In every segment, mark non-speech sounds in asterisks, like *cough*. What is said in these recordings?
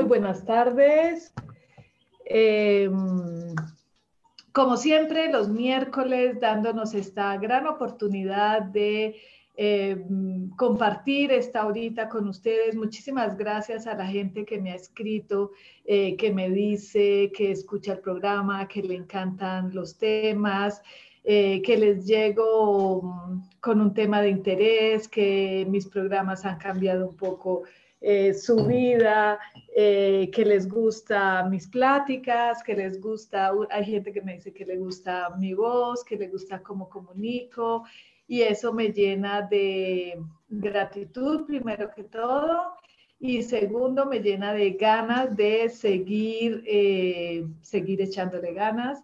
Muy buenas tardes. Em, como siempre, los miércoles dándonos esta gran oportunidad de em, compartir esta horita con ustedes. Muchísimas gracias a la gente que me ha escrito, eh, que me dice que escucha el programa, que le encantan los temas. Eh, que les llego mm, con un tema de interés, que mis programas han cambiado un poco eh, su vida, eh, que les gusta mis pláticas, que les gusta, hay gente que me dice que le gusta mi voz, que le gusta cómo comunico y eso me llena de gratitud primero que todo y segundo me llena de ganas de seguir, eh, seguir echándole ganas.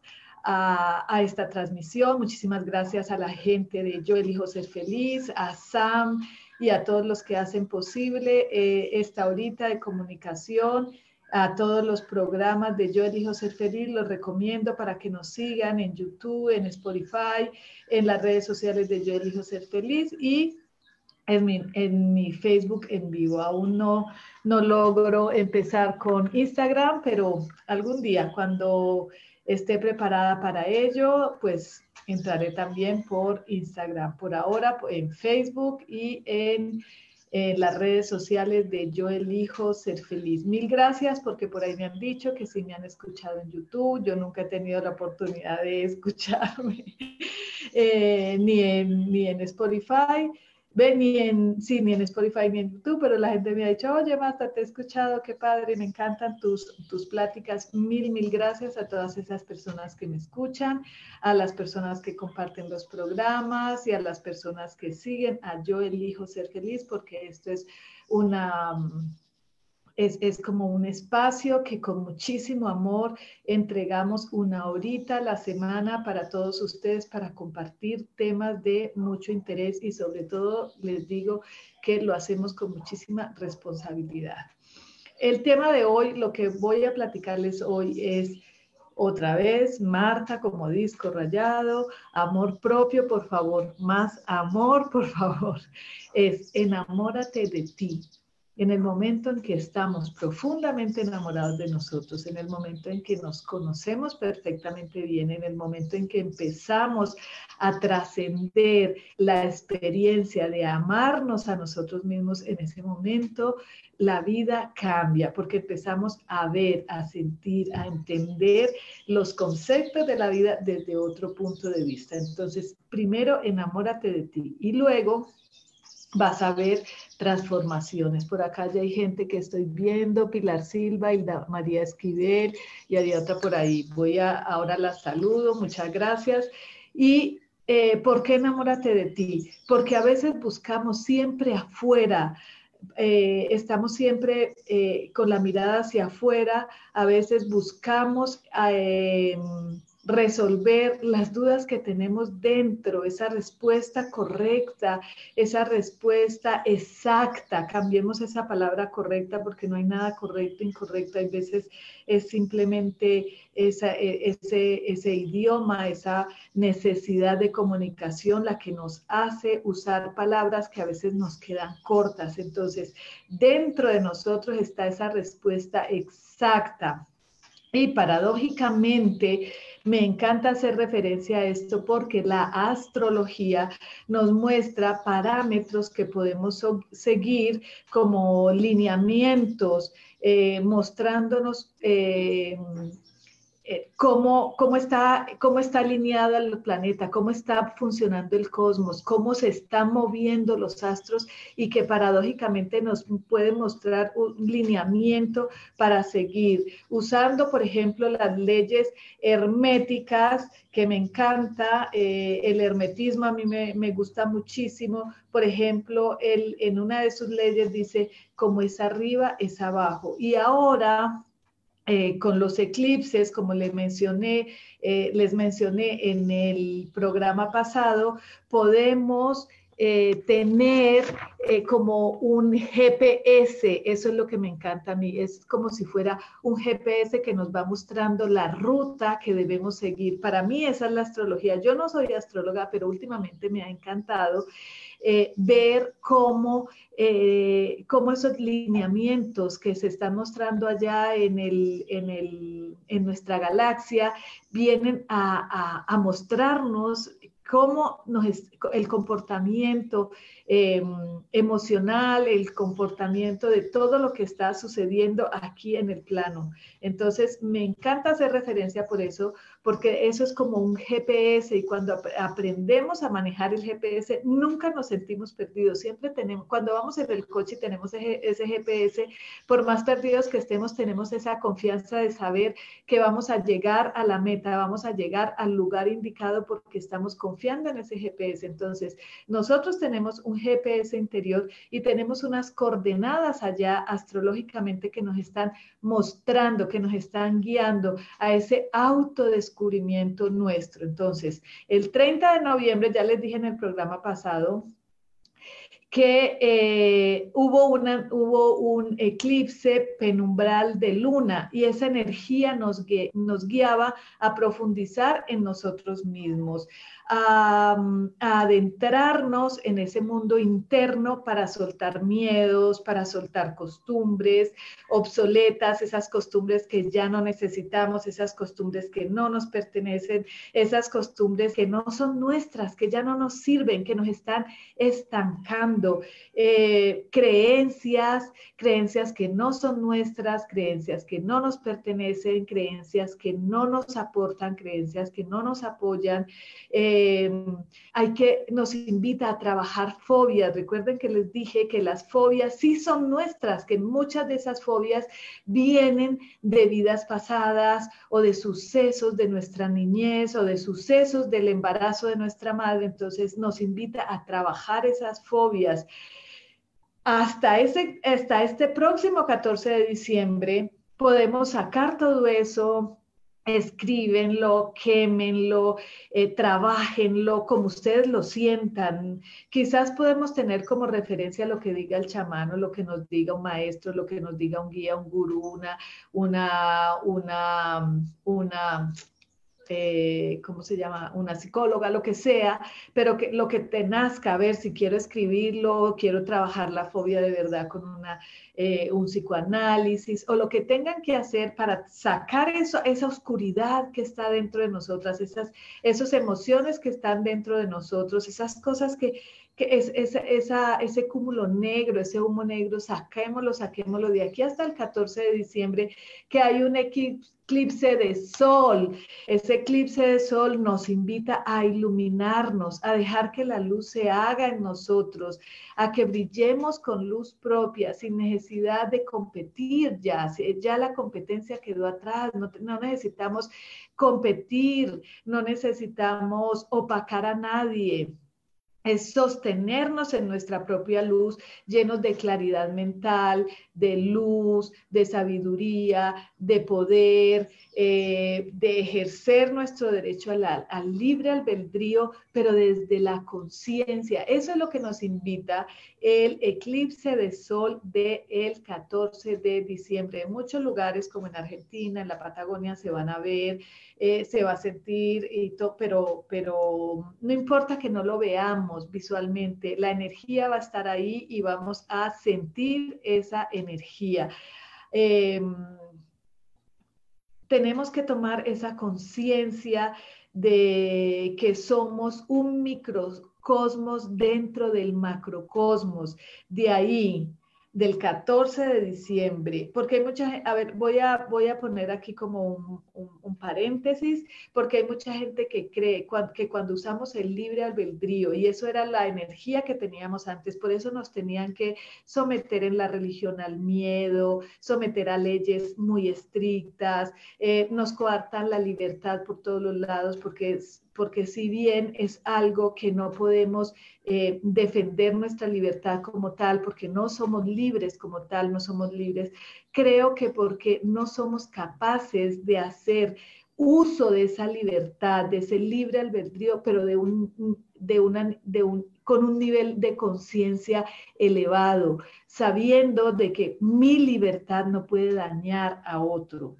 A, a, esta transmisión. Muchísimas gracias a la gente de Yo Elijo Ser Feliz, a Sam, y a todos los que hacen posible eh, esta horita de comunicación, a todos los programas de Yo Elijo Ser Feliz, los recomiendo para que nos sigan en YouTube, en Spotify, en las redes sociales de Yo Elijo Ser Feliz y en mi, en mi Facebook en vivo. Aún no, no logro empezar con Instagram, pero algún día cuando esté preparada para ello, pues entraré también por Instagram. Por ahora en Facebook y en, las redes sociales de Yo Elijo Ser Feliz. Mil gracias porque por ahí me han dicho que si me han escuchado en YouTube. Yo nunca he tenido la oportunidad de *laughs* escucharme eh, ni, en, ni en Spotify ven ni en, sí, ni en Spotify ni en YouTube, pero la gente me ha dicho, oye, Marta, te he escuchado, qué padre, me encantan tus, tus pláticas. Mil, mil gracias a todas esas personas que me escuchan, a las personas que comparten los programas y a las personas que siguen a Yo Elijo Ser Feliz, porque esto es una es, como un espacio que con muchísimo amor entregamos una horita a la semana para todos ustedes para compartir temas de mucho interés y sobre todo les digo que lo hacemos con muchísima responsabilidad. El tema de hoy, lo que voy a platicarles hoy es otra vez, Marta como disco rayado, amor propio, por favor, más amor, por favor, es enamórate de ti, en el momento en que estamos profundamente enamorados de nosotros, en el momento en que nos conocemos perfectamente bien, en el momento en que empezamos a trascender la experiencia de amarnos a nosotros mismos, en ese momento la vida cambia porque empezamos a ver, a sentir, a entender los conceptos de la vida desde otro punto de vista. Entonces, primero enamórate de ti y luego vas a ver transformaciones. Por acá ya hay gente que estoy viendo, Pilar Silva y María Esquivel, y hay otra por ahí. Voy a, ahora la saludo, muchas gracias. Y eh, ¿por qué enamórate de ti? Porque a veces buscamos siempre afuera, eh, estamos siempre eh, con la mirada hacia afuera, a veces buscamos resolver las dudas que tenemos dentro, esa respuesta correcta, esa respuesta exacta. Cambiemos esa palabra correcta porque no hay nada correcto, incorrecto. Hay veces es simplemente e, ese idioma, esa necesidad de comunicación la que nos hace usar palabras que a veces nos quedan cortas. Entonces, dentro de nosotros está esa respuesta exacta Y paradójicamente, me encanta hacer referencia a esto porque la astrología nos muestra parámetros que podemos seguir como lineamientos, eh, mostrándonos eh, eh, cómo, cómo, está, cómo está alineado el planeta, cómo está funcionando el cosmos, cómo se están moviendo los astros y que paradójicamente nos puede mostrar un lineamiento para seguir. Usando, por ejemplo, las leyes herméticas, que me encanta, eh, el hermetismo a mí me, me, gusta muchísimo. Por ejemplo, él, en una de sus leyes dice, como es arriba, es abajo. Y ahora eh, con los eclipses, como les mencioné, eh, les mencioné en el programa pasado, podemos eh, tener como un GPS, eso es lo que me encanta a mí, es como si fuera un GPS que nos va mostrando la ruta que debemos seguir. Para mí esa es la astrología. Yo no soy astróloga, pero últimamente me ha encantado eh, ver cómo, eh, cómo, esos lineamientos que se están mostrando allá en, el, en, el, en nuestra galaxia vienen a, a, mostrarnos cómo nos, el comportamiento em, emocional, el comportamiento de todo lo que está sucediendo aquí en el plano. Entonces, me encanta hacer referencia por eso, porque eso es como un GPS y cuando aprendemos a manejar el GPS, nunca nos sentimos perdidos. Siempre tenemos, cuando vamos en el coche y tenemos ese, GPS, por más perdidos que estemos, tenemos esa confianza de saber que vamos a llegar a la meta, vamos a llegar al lugar indicado porque estamos confiando en ese GPS. Entonces, nosotros tenemos un GPS interior y tenemos unas coordenadas allá astrológicamente que nos están mostrando, que nos están guiando a ese autodescubrimiento descubrimiento nuestro. Entonces, el 30 de noviembre, ya les dije en el programa pasado, que eh, hubo, una, hubo un eclipse penumbral de luna y esa energía nos, nos guiaba a profundizar en nosotros mismos, a, adentrarnos en ese mundo interno para soltar miedos, para soltar costumbres obsoletas, esas costumbres que ya no necesitamos, esas costumbres que no nos pertenecen, esas costumbres que no son nuestras, que ya no nos sirven, que nos están estancando, eh, creencias, creencias que no son nuestras, creencias que no nos pertenecen, creencias que no nos aportan, creencias que no nos apoyan. Eh, hay que, nos invita a trabajar fobias. Recuerden que les dije que las fobias sí son nuestras, que muchas de esas fobias vienen de vidas pasadas o de sucesos de nuestra niñez o de sucesos del embarazo de nuestra madre. Entonces nos invita a trabajar esas fobias. Hasta, hasta este próximo 14 de diciembre podemos sacar todo eso, escríbenlo, quémenlo, eh, trabajenlo como ustedes lo sientan. Quizás podemos tener como referencia lo que diga el chamano, lo que nos diga un maestro, lo que nos diga un guía, un gurú, una, una, una, una eh, ¿cómo se llama? Una psicóloga, lo que sea, pero que lo que te nazca, a ver si quiero escribirlo, quiero trabajar la fobia de verdad con una, eh, un psicoanálisis o lo que tengan que hacer para sacar eso, esa oscuridad que está dentro de nosotras, esas, esas emociones que están dentro de nosotros, esas cosas que, que es, ese cúmulo negro, ese humo negro, saquémoslo, saquémoslo de aquí hasta el 14 de diciembre, que hay un eclipse de sol. Ese eclipse de sol nos invita a iluminarnos, a dejar que la luz se haga en nosotros, a que brillemos con luz propia, sin necesidad de competir ya. Ya la competencia quedó atrás, no necesitamos competir, no necesitamos opacar a nadie es sostenernos en nuestra propia luz, llenos de claridad mental, de luz, de sabiduría, de poder, eh, de ejercer nuestro derecho al, al, libre albedrío, pero desde la conciencia. Eso es lo que nos invita el eclipse de sol del 14 de diciembre. En muchos lugares, como en Argentina, en la Patagonia, se van a ver, eh, se va a sentir, y pero, pero no importa que no lo veamos visualmente, la energía va a estar ahí y vamos a sentir esa energía. Em, tenemos que tomar esa conciencia de que somos un microcosmos dentro del macrocosmos. De ahí del 14 de diciembre, porque hay mucha gente, a ver, voy a, voy a poner aquí como un, paréntesis, porque hay mucha gente que cree que cuando usamos el libre albedrío, y eso era la energía que teníamos antes, por eso nos tenían que someter en la religión al miedo, someter a leyes muy estrictas, eh, nos coartan la libertad por todos los lados, porque es, porque si bien es algo que no podemos eh, defender nuestra libertad como tal, porque no somos libres como tal, no somos libres, creo que porque no somos capaces de hacer uso de esa libertad, de ese libre albedrío, pero con un nivel de conciencia elevado, sabiendo de que mi libertad no puede dañar a otro.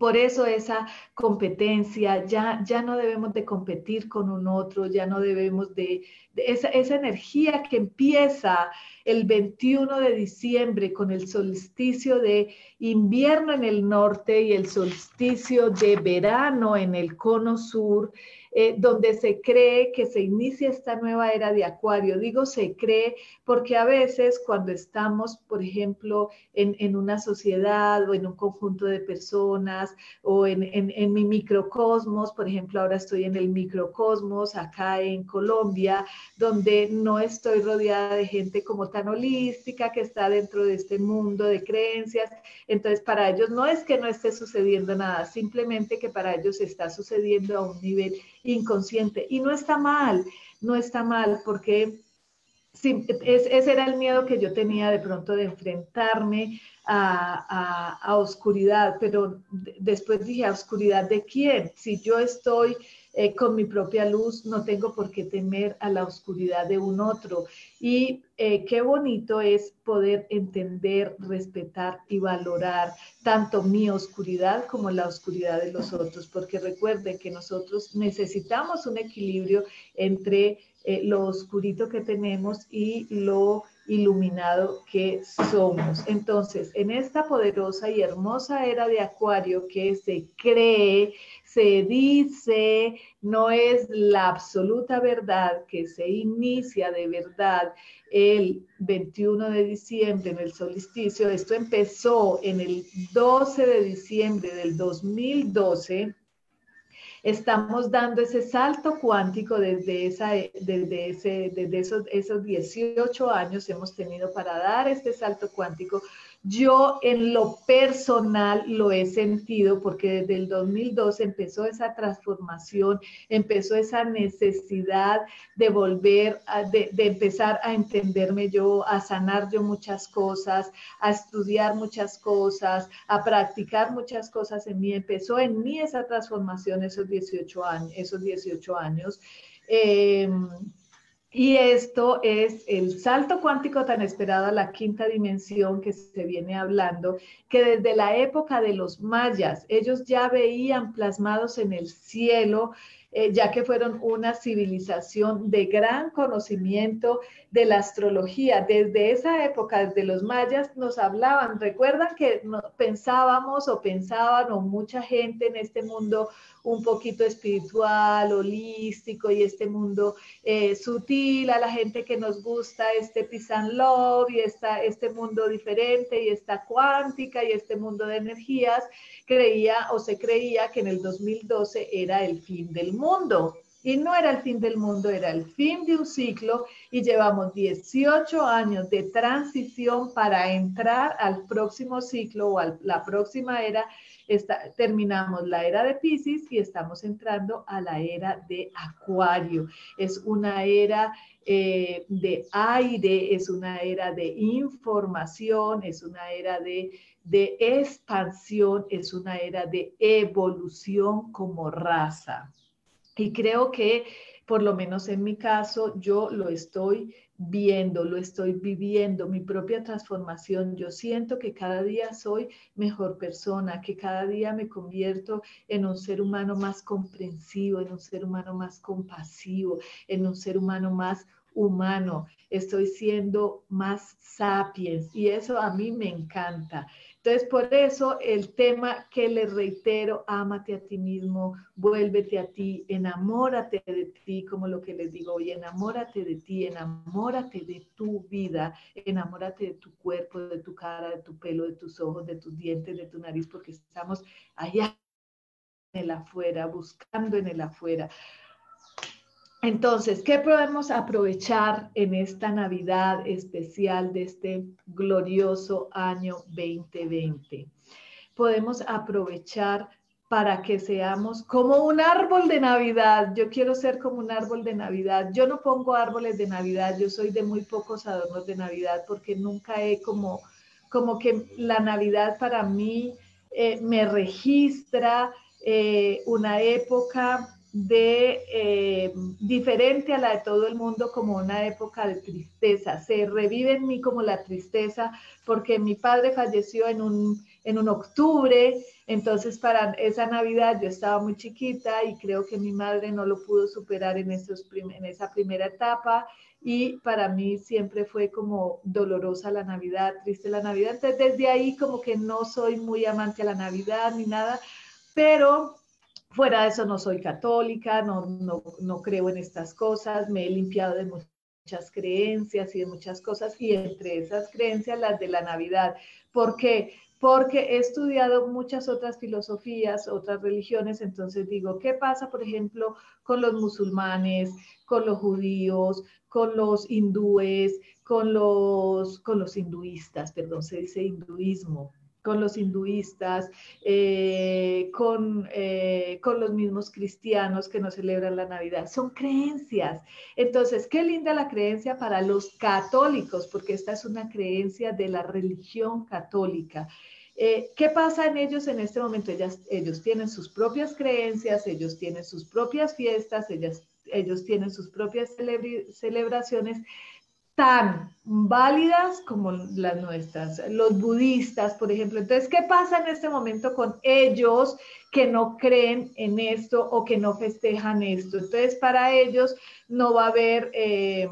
Por eso esa competencia, ya, ya no debemos de competir con un otro, ya no debemos de, esa, esa, energía que empieza el 21 de diciembre con el solsticio de invierno en el norte y el solsticio de verano en el cono sur, eh, donde se cree que se inicia esta nueva era de Acuario. Digo se cree porque a veces cuando estamos, por ejemplo, en, una sociedad o en un conjunto de personas o en, en, mi microcosmos, por ejemplo, ahora estoy en el microcosmos acá en Colombia, donde no estoy rodeada de gente como tan holística que está dentro de este mundo de creencias. Entonces, para ellos no es que no esté sucediendo nada, simplemente que para ellos está sucediendo a un nivel inconsciente. Y no está mal, no está mal, porque ese era el miedo que yo tenía de pronto de enfrentarme a, a, oscuridad, pero después dije, ¿a oscuridad de quién? Si yo estoy eh, con mi propia luz, no tengo por qué temer a la oscuridad de un otro. Y eh, qué bonito es poder entender, respetar y valorar tanto mi oscuridad como la oscuridad de los otros, porque recuerden que nosotros necesitamos un equilibrio entre eh, lo oscurito que tenemos y lo iluminado que somos. Entonces, en esta poderosa y hermosa era de Acuario que se cree, se dice, no es la absoluta verdad, que se inicia de verdad el 21 de diciembre en el solsticio. Esto empezó en el 12 de diciembre del 2012 estamos dando ese salto cuántico desde, esa, desde, ese, desde esos, esos 18 años hemos tenido para dar este salto cuántico yo en lo personal lo he sentido porque desde el 2002 empezó esa transformación, empezó esa necesidad de volver, de, de, empezar a entenderme yo, a sanar yo muchas cosas, a estudiar muchas cosas, a practicar muchas cosas en mí. Empezó en mí esa transformación esos 18 años. Esos 18 años. Eh, y esto es el salto cuántico tan esperado a la quinta dimensión que se viene hablando, que desde la época de los mayas, ellos ya veían plasmados en el cielo eh, ya que fueron una civilización de gran conocimiento de la astrología. Desde esa época, desde los mayas, nos hablaban. Recuerdan que pensábamos o pensaban o mucha gente en este mundo un poquito espiritual, holístico y este mundo eh, sutil, a la gente que nos gusta este peace and love y esta, este mundo diferente y esta cuántica y este mundo de energías, creía o se creía que en el 2012 era el fin del mundo. Y no era el fin del mundo, era el fin de un ciclo y llevamos 18 años de transición para entrar al próximo ciclo o a la próxima era. Terminamos la era de Pisces y estamos entrando a la era de Acuario. Es una era eh, de aire, es una era de información, es una era de de expansión, es una era de evolución como raza. Y creo que, por lo menos en mi caso, yo lo estoy viendo, lo estoy viviendo, mi propia transformación. Yo siento que cada día soy mejor persona, que cada día me convierto en un ser humano más comprensivo, en un ser humano más compasivo, en un ser humano más humano. Estoy siendo más sapiens y eso a mí me encanta. Entonces, por eso el tema que le reitero, ámate a ti mismo, vuélvete a ti, enamórate de ti, como lo que les digo hoy, enamórate de ti, enamórate de tu vida, enamórate de tu cuerpo, de tu cara, de tu pelo, de tus ojos, de tus dientes, de tu nariz, porque estamos allá en el afuera, buscando en el afuera. Entonces, ¿qué podemos aprovechar en esta Navidad especial de este glorioso año 2020? Podemos aprovechar para que seamos como un árbol de Navidad. Yo quiero ser como un árbol de Navidad. Yo no pongo árboles de Navidad, yo soy de muy pocos adornos de Navidad porque nunca he como, como que la Navidad para mí eh, me registra eh, una época de eh, diferente a la de todo el mundo como una época de tristeza. Se revive en mí como la tristeza porque mi padre falleció en un, en un octubre, entonces para esa Navidad yo estaba muy chiquita y creo que mi madre no lo pudo superar en, esos en esa primera etapa y para mí siempre fue como dolorosa la Navidad, triste la Navidad. Entonces desde ahí como que no soy muy amante a la Navidad ni nada, pero Fuera de eso no soy católica, no, no, creo en estas cosas, me he limpiado de muchas creencias y de muchas cosas, y entre esas creencias las de la Navidad. ¿Por qué? Porque he estudiado muchas otras filosofías, otras religiones, entonces digo, ¿qué pasa, por ejemplo, con los musulmanes, con los judíos, con los hindúes, con los, con los hinduistas, perdón, se dice hinduismo, con los hinduistas, eh, con, eh, con los mismos cristianos que no celebran la Navidad. Son creencias. Entonces, qué linda la creencia para los católicos, porque esta es una creencia de la religión católica. Eh, ¿Qué pasa en ellos en este momento? Ellas, ellos tienen sus propias creencias, ellos tienen sus propias fiestas, ellas, ellos tienen sus propias celebraciones, tan válidas como las nuestras, los budistas, por ejemplo. Entonces, ¿qué pasa en este momento con ellos que no creen en esto o que no festejan esto? Entonces, para ellos no va a haber... Eh,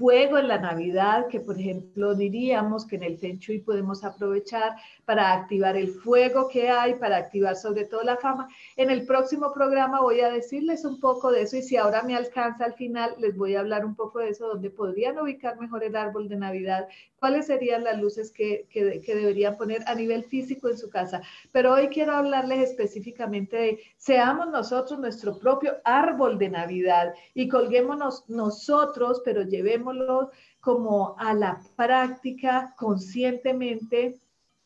fuego en la Navidad, que por ejemplo diríamos que en el Feng Shui podemos aprovechar para activar el fuego que hay, para activar sobre todo la fama. En el próximo programa voy a decirles un poco de eso y si ahora me alcanza al final, les voy a hablar un poco de eso, donde podrían ubicar mejor el árbol de Navidad, cuáles serían las luces que, que, deberían poner a nivel físico en su casa. Pero hoy quiero hablarles específicamente de seamos nosotros nuestro propio árbol de Navidad y colguémonos nosotros, pero llevemos como a la práctica conscientemente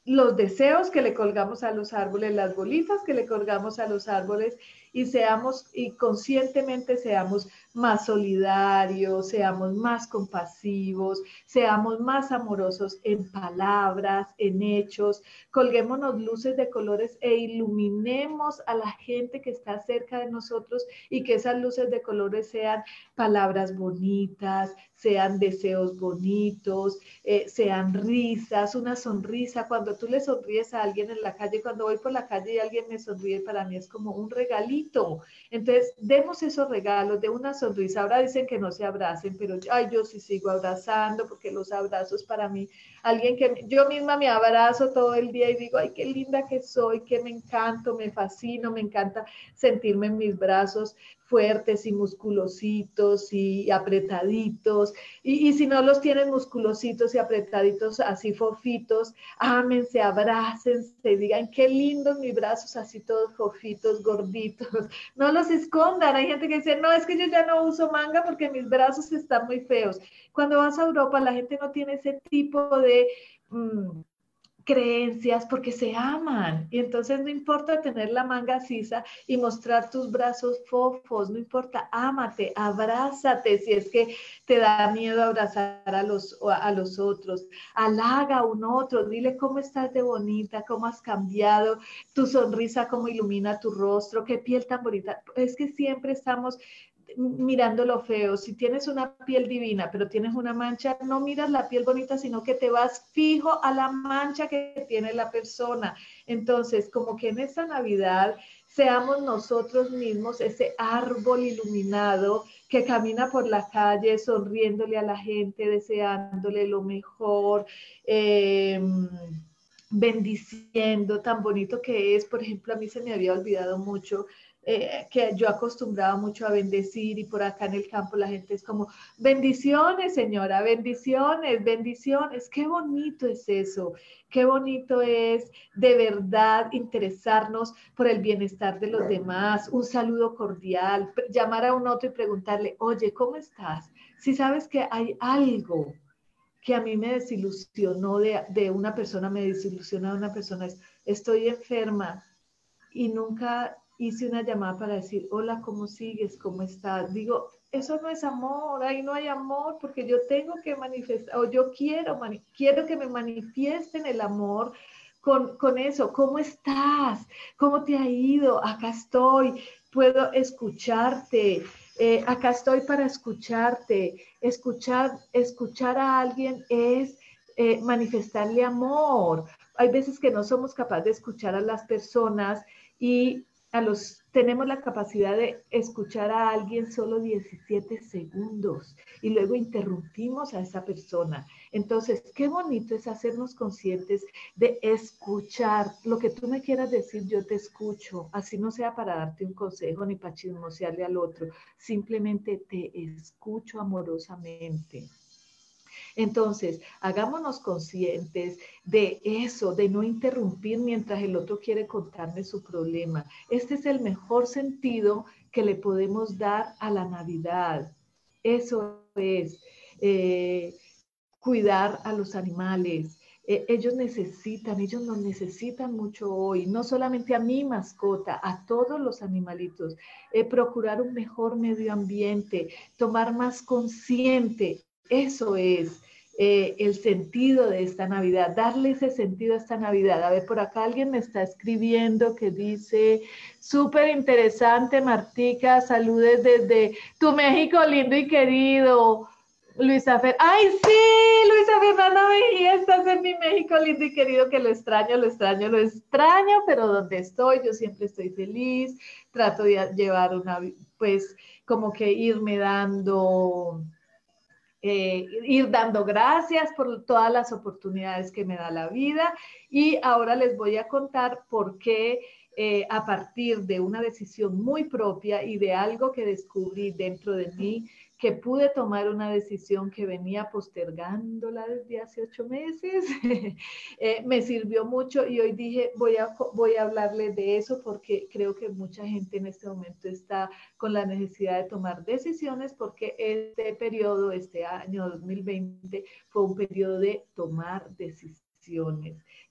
los deseos que le colgamos a los árboles, las bolitas que le colgamos a los árboles y seamos y conscientemente seamos más solidarios, seamos más compasivos, seamos más amorosos en palabras, en hechos, colguémonos luces de colores e iluminemos a la gente que está cerca de nosotros y que esas luces de colores sean palabras bonitas, sean deseos bonitos, eh, sean risas, una sonrisa. Cuando tú le sonríes a alguien en la calle, cuando voy por la calle y alguien me sonríe, para mí es como un regalito. Entonces, demos esos regalos de una sonrisa. Ahora dicen que no se abracen, pero ay, yo sí sigo abrazando porque los abrazos para mí, alguien que yo misma me abrazo todo el día y digo, ay, qué linda que soy, que me encanto, me fascino, me encanta sentirme en mis brazos fuertes y musculositos y apretaditos. Y, si no los tienen musculositos y apretaditos, así fofitos, ámense, abrácense, digan qué lindos mis brazos, así todos fofitos, gorditos. *laughs* No los escondan. Hay gente que dice, no, es que yo ya no uso manga porque mis brazos están muy feos. Cuando vas a Europa, la gente no tiene ese tipo de... Mm, creencias porque se aman. Y entonces no importa tener la manga sisa y mostrar tus brazos fofos, no importa, ámate, abrázate si es que te da miedo abrazar a los, a los otros. Halaga a un otro, dile cómo estás de bonita, cómo has cambiado, tu sonrisa, cómo ilumina tu rostro, qué piel tan bonita. Es que siempre estamos mirando lo feo. Si tienes una piel divina, pero tienes una mancha, no miras la piel bonita, sino que te vas fijo a la mancha que tiene la persona. Entonces, como que en esta Navidad seamos nosotros mismos ese árbol iluminado que camina por la calle sonriéndole a la gente, deseándole lo mejor. Eh, bendiciendo, tan bonito que es. Por ejemplo, a mí se me había olvidado mucho eh, que yo acostumbraba mucho a bendecir y por acá en el campo la gente es como, bendiciones señora, bendiciones, bendiciones, qué bonito es eso, qué bonito es de verdad interesarnos por el bienestar de los demás, un saludo cordial, llamar a un otro y preguntarle, oye, ¿cómo estás? Si sabes que hay algo que a mí me desilusionó de, de una persona, me desilusiona de una persona, es, estoy enferma y nunca hice una llamada para decir, hola, ¿cómo sigues? ¿Cómo estás? Digo, eso no es amor, ahí no hay amor porque yo tengo que manifestar, o yo quiero, quiero que me manifiesten el amor con, con, eso. ¿Cómo estás? ¿Cómo te ha ido? Acá estoy, puedo escucharte. Eh, acá estoy para escucharte. Escuchar, escuchar a alguien es eh, manifestarle amor. Hay veces que no somos capaces de escuchar a las personas y tenemos la capacidad de escuchar a alguien solo 17 segundos y luego interrumpimos a esa persona. Entonces, qué bonito es hacernos conscientes de escuchar. Lo que tú me quieras decir, yo te escucho. Así no sea para darte un consejo ni para chismosearle al otro. Simplemente te escucho amorosamente. Entonces, hagámonos conscientes de eso, de no interrumpir mientras el otro quiere contarme su problema. Este es el mejor sentido que le podemos dar a la Navidad. Eso es eh, cuidar a los animales. Eh, ellos necesitan, ellos nos necesitan mucho hoy, no solamente a mi mascota, a todos los animalitos. Eh, procurar un mejor medio ambiente, tomar más consciente eso es eh, el sentido de esta Navidad, darle ese sentido a esta Navidad. A ver, por acá alguien me está escribiendo que dice, súper interesante, Martica, saludes desde tu México lindo y querido. Luisa Fer, ay sí, Luisa Fernanda Mejía, estás en mi México lindo y querido, que lo extraño, lo extraño, lo extraño, pero donde estoy, yo siempre estoy feliz, trato de llevar una, pues como que irme dando eh, ir dando gracias por todas las oportunidades que me da la vida. Y ahora les voy a contar por qué eh, a partir de una decisión muy propia y de algo que descubrí dentro de mí, que pude tomar una decisión que venía postergándola desde hace ocho meses, *laughs* eh, me sirvió mucho y hoy dije, voy a, voy a hablarle de eso porque creo que mucha gente en este momento está con la necesidad de tomar decisiones porque este periodo, este año 2020, fue un periodo de tomar decisiones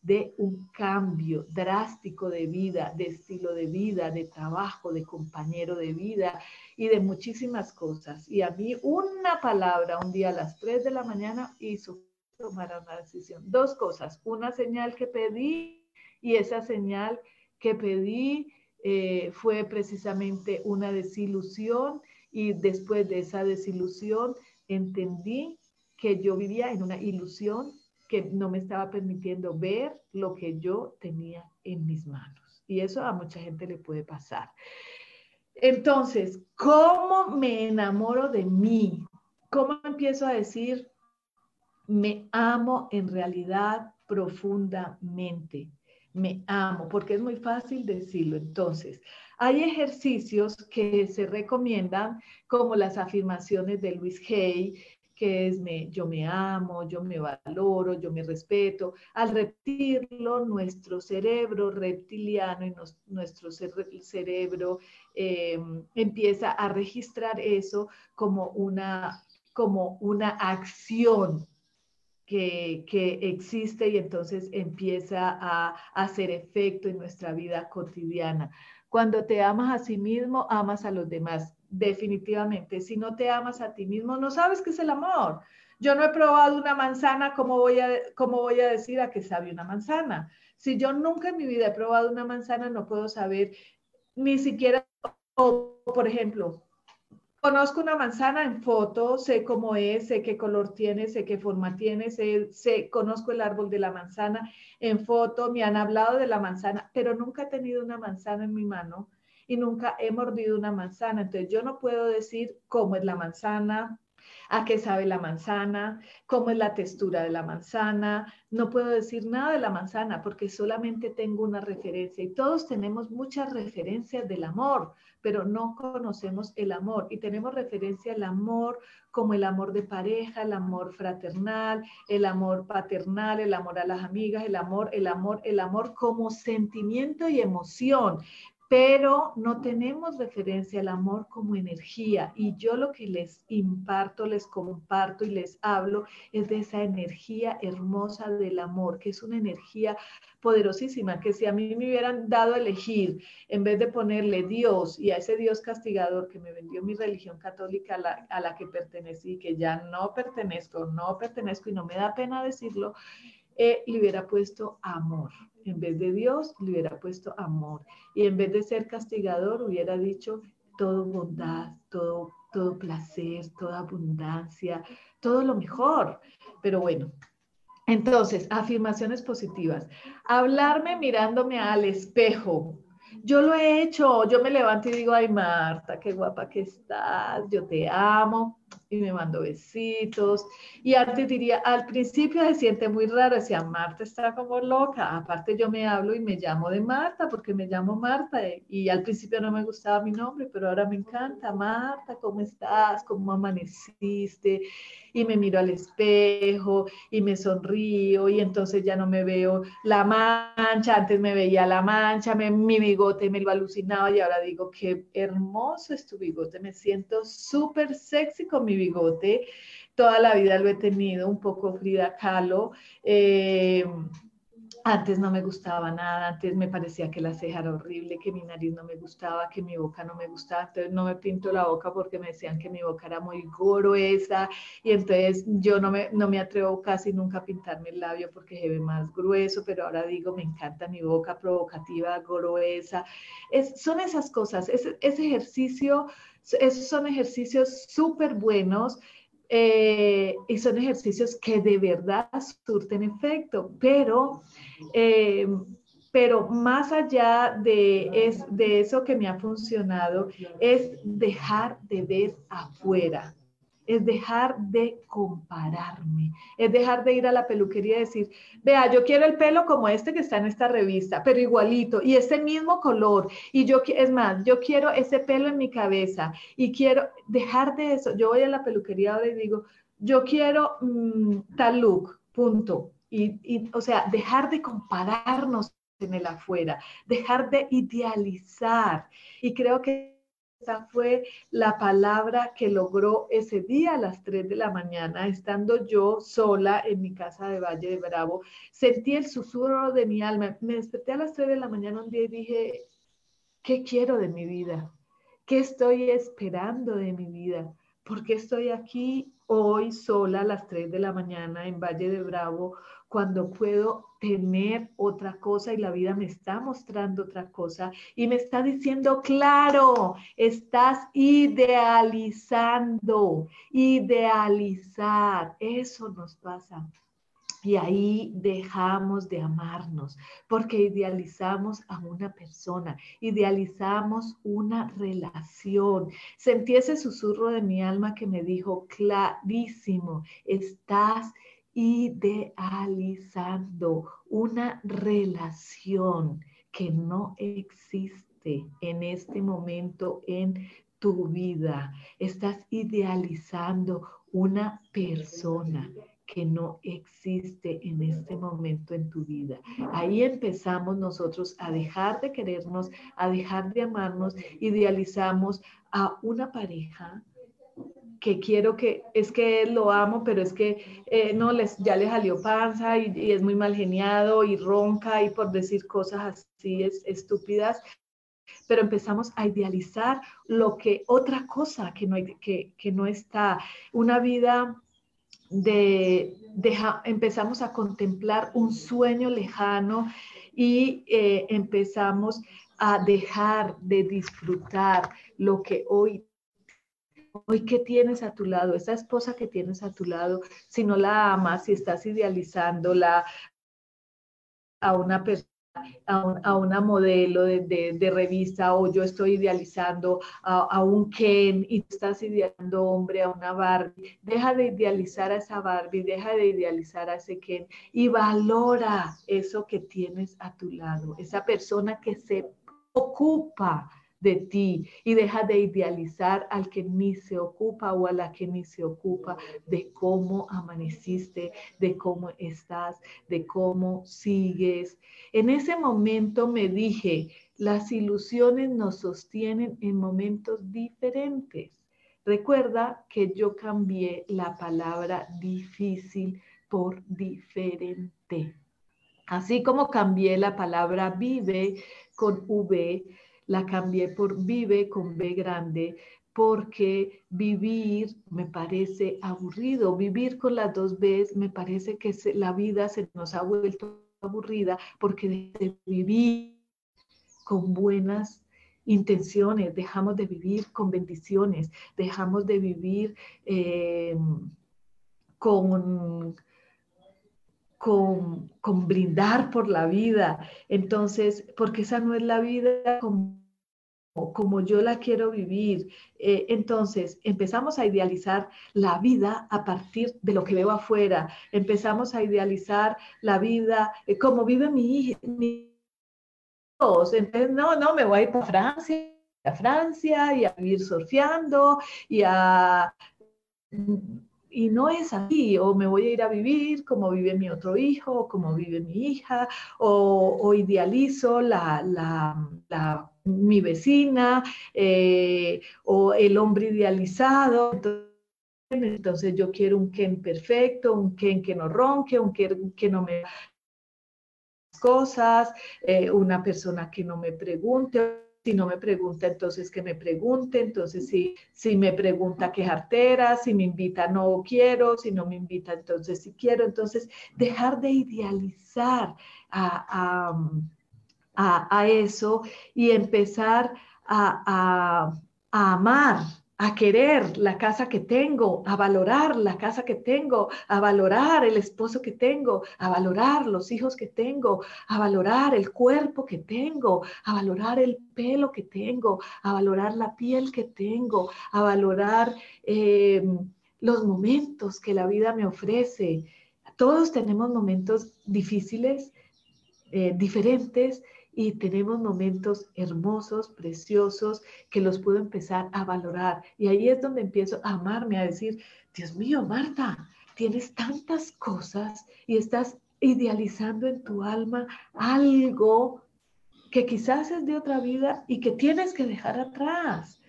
de un cambio drástico de vida, de estilo de vida, de trabajo, de compañero de vida y de muchísimas cosas. Y a mí una palabra un día a las 3 de la mañana hizo tomar una decisión. Dos cosas, una señal que pedí y esa señal que pedí eh, fue precisamente una desilusión y después de esa desilusión entendí que yo vivía en una ilusión que no me estaba permitiendo ver lo que yo tenía en mis manos. Y eso a mucha gente le puede pasar. Entonces, ¿cómo me enamoro de mí? ¿Cómo empiezo a decir, me amo en realidad profundamente? Me amo, porque es muy fácil decirlo. Entonces, hay ejercicios que se recomiendan, como las afirmaciones de Luis Hay, que es me, yo me amo, yo me valoro, yo me respeto. Al repetirlo, nuestro cerebro reptiliano y nuestro cerebro eh, empieza a registrar eso como una, como una acción que, que, existe y entonces empieza a, hacer efecto en nuestra vida cotidiana. Cuando te amas a sí mismo, amas a los demás definitivamente. Si no te amas a ti mismo, no sabes qué es el amor. Yo no he probado una manzana, ¿cómo voy a, cómo voy a decir a qué sabe una manzana? Si yo nunca en mi vida he probado una manzana, no puedo saber ni siquiera, por ejemplo, conozco una manzana en foto, sé cómo es, sé qué color tiene, sé qué forma tiene, sé, sé, conozco el árbol de la manzana en foto, me han hablado de la manzana, pero nunca he tenido una manzana en mi mano y nunca he mordido una manzana. Entonces yo no puedo decir cómo es la manzana, a qué sabe la manzana, cómo es la textura de la manzana. No puedo decir nada de la manzana porque solamente tengo una referencia y todos tenemos muchas referencias del amor, pero no conocemos el amor y tenemos referencia al amor como el amor de pareja, el amor fraternal, el amor paternal, el amor a las amigas, el amor, el amor, el amor como sentimiento y emoción pero no tenemos referencia al amor como energía. Y yo lo que les imparto, les comparto y les hablo es de esa energía hermosa del amor, que es una energía poderosísima, que si a mí me hubieran dado a elegir, en vez de ponerle Dios y a ese Dios castigador que me vendió mi religión católica a la, que pertenecí, que ya no pertenezco, no pertenezco y no me da pena decirlo, eh, le hubiera puesto amor. En vez de Dios, le hubiera puesto amor. Y en vez de ser castigador, hubiera dicho todo bondad, todo, todo placer, toda abundancia, todo lo mejor. Pero bueno, entonces, afirmaciones positivas. Hablarme mirándome al espejo. Yo lo he hecho, yo me levanto y digo, ay Marta, qué guapa que estás, yo te amo, y me mando besitos. Y antes diría, al principio se siente muy raro, decía, Marta está como loca. Aparte yo me hablo y me llamo de Marta porque me llamo Marta y al principio no me gustaba mi nombre, pero ahora me encanta. Marta, ¿cómo estás? ¿Cómo amaneciste? Y me miro al espejo y me sonrío y entonces ya no me veo la mancha. Antes me veía la mancha, mi bigote me lo alucinaba y ahora digo, qué hermoso es tu bigote. Me siento súper sexy con mi bigote. Toda la vida lo he tenido, un poco Frida Kahlo. Eh, antes no me gustaba nada, antes me parecía que la ceja era horrible, que mi nariz no me gustaba, que mi boca no me gustaba, entonces no me pinto la boca porque me decían que mi boca era muy gruesa y entonces yo no me, no me atrevo casi nunca a pintarme el labio porque se ve más grueso, pero ahora digo, me encanta mi boca provocativa, gruesa. Es, son esas cosas, ese, ese ejercicio, esos son ejercicios súper buenos eh, y son ejercicios que de verdad surten efecto, pero, eh, pero más allá de, es, de eso que me ha funcionado, es dejar de ver afuera es dejar de compararme, es dejar de ir a la peluquería y decir, vea, yo quiero el pelo como este que está en esta revista, pero igualito, y ese mismo color, y yo, es más, yo quiero ese pelo en mi cabeza, y quiero dejar de eso, yo voy a la peluquería ahora y digo, yo quiero mm, tal look, punto, y, y, o sea, dejar de compararnos en el afuera, dejar de idealizar, y creo que esa fue la palabra que logró ese día a las 3 de la mañana, estando yo sola en mi casa de Valle de Bravo. Sentí el susurro de mi alma. Me desperté a las 3 de la mañana un día y dije, ¿qué quiero de mi vida? ¿Qué estoy esperando de mi vida? ¿Por qué estoy aquí hoy sola a las 3 de la mañana en Valle de Bravo cuando puedo tener otra cosa y la vida me está mostrando otra cosa y me está diciendo, claro, estás idealizando, idealizar, eso nos pasa. Y ahí dejamos de amarnos porque idealizamos a una persona, idealizamos una relación. Sentí ese susurro de mi alma que me dijo clarísimo, estás idealizando una relación que no existe en este momento en tu vida. Estás idealizando una persona que no existe en este momento en tu vida. Ahí empezamos nosotros a dejar de querernos, a dejar de amarnos, idealizamos a una pareja, que quiero que, es que lo amo, pero es que eh, no, les, ya le salió panza y, es muy mal geniado y ronca y por decir cosas así es, estúpidas, pero empezamos a idealizar lo que otra cosa que no, que, que no está, una vida de, empezamos a contemplar un sueño lejano y eh, empezamos a dejar de disfrutar lo que hoy hoy qué tienes a tu lado, esa esposa que tienes a tu lado, si no la amas, si estás idealizándola a una persona a, una modelo de, revista o yo estoy idealizando a, un Ken y estás idealizando hombre a una Barbie. Deja de idealizar a esa Barbie, deja de idealizar a ese Ken y valora eso que tienes a tu lado, esa persona que se ocupa de ti y deja de idealizar al que ni se ocupa o a la que ni se ocupa de cómo amaneciste, de cómo estás, de cómo sigues. En ese momento me dije, las ilusiones nos sostienen en momentos diferentes. Recuerda que yo cambié la palabra difícil por diferente. Así como cambié la palabra vive con V, la cambié por vive con B grande, porque vivir me parece aburrido. Vivir con las dos Bs me parece que la vida se nos ha vuelto aburrida porque de vivir con buenas intenciones, dejamos de vivir con bendiciones, dejamos de vivir eh, con con, brindar por la vida. Entonces, porque esa no es la vida como, como yo la quiero vivir. Eh, entonces, empezamos a idealizar la vida a partir de lo que veo afuera. Empezamos a idealizar la vida eh, como vive mi hija. Entonces, no, no, me voy a ir para Francia, a Francia y a vivir surfeando y a y no es así, o me voy a ir a vivir como vive mi otro hijo, o como vive mi hija, o, idealizo la, mi vecina, eh, o el hombre idealizado. Entonces yo quiero un Ken perfecto, un Ken que no ronque, un Ken que no me cosas, eh, una persona que no me pregunte si no me pregunta, entonces que me pregunte. Entonces, si, si me pregunta qué artera, si me invita, no quiero. Si no me invita, entonces sí quiero. Entonces, dejar de idealizar a, eso y empezar a, a amar a querer la casa que tengo, a valorar la casa que tengo, a valorar el esposo que tengo, a valorar los hijos que tengo, a valorar el cuerpo que tengo, a valorar el pelo que tengo, a valorar la piel que tengo, a valorar em, los momentos que la vida me ofrece. Todos tenemos momentos difíciles, eh, diferentes, y tenemos momentos hermosos, preciosos, que los puedo empezar a valorar. Y ahí es donde empiezo a amarme, a decir, Dios mío, Marta, tienes tantas cosas y estás idealizando en tu alma algo que quizás es de otra vida y que tienes que dejar atrás.